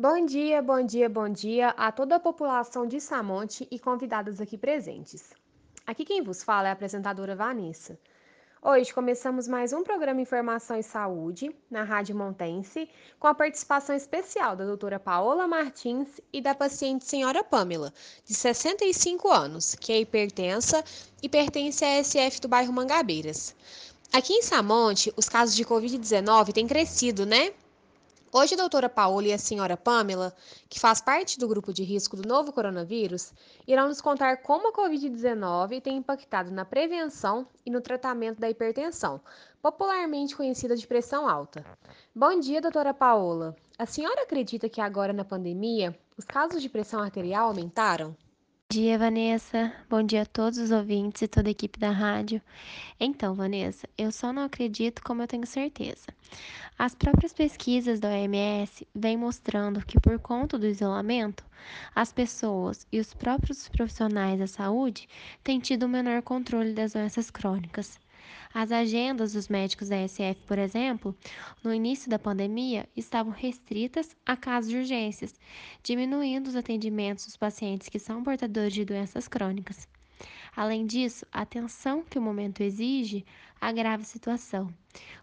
Bom dia, bom dia, bom dia a toda a população de Samonte e convidados aqui presentes. Aqui quem vos fala é a apresentadora Vanessa. Hoje começamos mais um programa Informação e Saúde na Rádio Montense, com a participação especial da doutora Paola Martins e da paciente senhora Pamela, de 65 anos, que é hipertensa e pertence à SF do bairro Mangabeiras. Aqui em Samonte, os casos de Covid-19 têm crescido, né? Hoje, a doutora Paola e a senhora Pamela, que faz parte do grupo de risco do novo coronavírus, irão nos contar como a Covid-19 tem impactado na prevenção e no tratamento da hipertensão, popularmente conhecida de pressão alta. Bom dia, doutora Paola. A senhora acredita que agora na pandemia os casos de pressão arterial aumentaram? Bom dia, Vanessa. Bom dia a todos os ouvintes e toda a equipe da rádio. Então, Vanessa, eu só não acredito como eu tenho certeza. As próprias pesquisas da OMS vêm mostrando que, por conta do isolamento, as pessoas e os próprios profissionais da saúde têm tido um menor controle das doenças crônicas. As agendas dos médicos da SF, por exemplo, no início da pandemia, estavam restritas a casos de urgências, diminuindo os atendimentos dos pacientes que são portadores de doenças crônicas. Além disso, a atenção que o momento exige agrava a situação,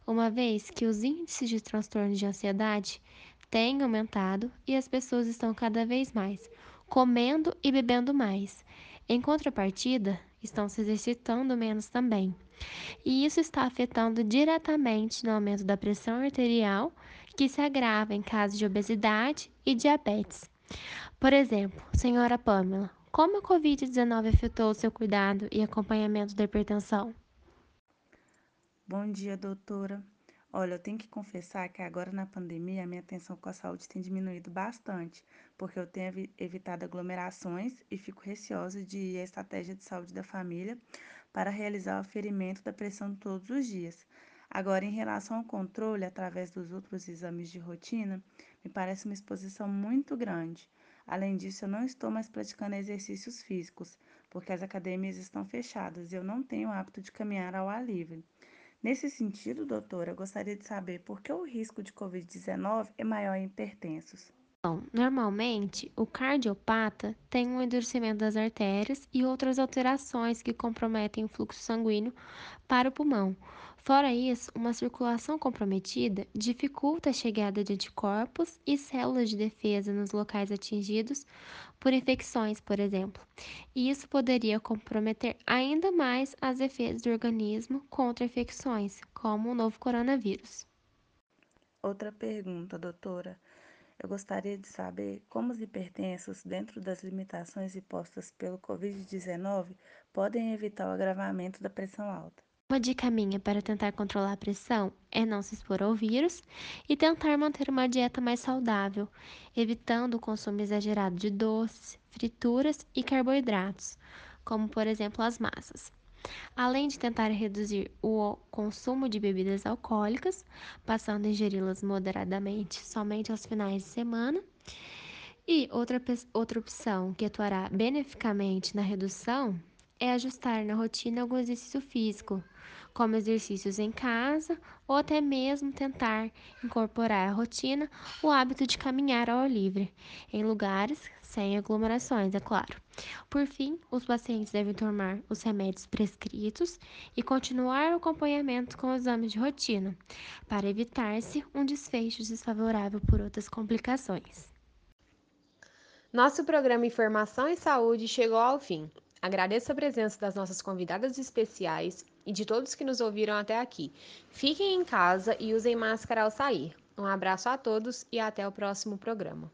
uma vez que os índices de transtorno de ansiedade têm aumentado e as pessoas estão cada vez mais comendo e bebendo mais. Em contrapartida, estão se exercitando menos também. E isso está afetando diretamente no aumento da pressão arterial, que se agrava em casos de obesidade e diabetes. Por exemplo, senhora Pamela, como a Covid-19 afetou o seu cuidado e acompanhamento da hipertensão? Bom dia, doutora. Olha, eu tenho que confessar que agora na pandemia a minha atenção com a saúde tem diminuído bastante, porque eu tenho evitado aglomerações e fico receosa de ir à estratégia de saúde da família para realizar o aferimento da pressão todos os dias. Agora, em relação ao controle através dos outros exames de rotina, me parece uma exposição muito grande. Além disso, eu não estou mais praticando exercícios físicos, porque as academias estão fechadas e eu não tenho o hábito de caminhar ao ar livre. Nesse sentido, doutora, eu gostaria de saber por que o risco de Covid-19 é maior em hipertensos. Bom, normalmente, o cardiopata tem um endurecimento das artérias e outras alterações que comprometem o fluxo sanguíneo para o pulmão. Fora isso, uma circulação comprometida dificulta a chegada de anticorpos e células de defesa nos locais atingidos por infecções, por exemplo. E isso poderia comprometer ainda mais as defesas do organismo contra infecções, como o novo coronavírus. Outra pergunta, doutora. Eu gostaria de saber como os hipertensos, dentro das limitações impostas pelo Covid-19, podem evitar o agravamento da pressão alta. Uma dica minha para tentar controlar a pressão é não se expor ao vírus e tentar manter uma dieta mais saudável, evitando o consumo exagerado de doces, frituras e carboidratos, como por exemplo as massas além de tentar reduzir o consumo de bebidas alcoólicas, passando a ingeri-las moderadamente somente aos finais de semana. E outra, outra opção que atuará beneficamente na redução é ajustar na rotina algum exercício físico, como exercícios em casa ou até mesmo tentar incorporar à rotina o hábito de caminhar ao ar livre, em lugares sem aglomerações, é claro. Por fim, os pacientes devem tomar os remédios prescritos e continuar o acompanhamento com exames de rotina, para evitar-se um desfecho desfavorável por outras complicações. Nosso programa Informação e Saúde chegou ao fim. Agradeço a presença das nossas convidadas especiais e de todos que nos ouviram até aqui. Fiquem em casa e usem máscara ao sair. Um abraço a todos e até o próximo programa.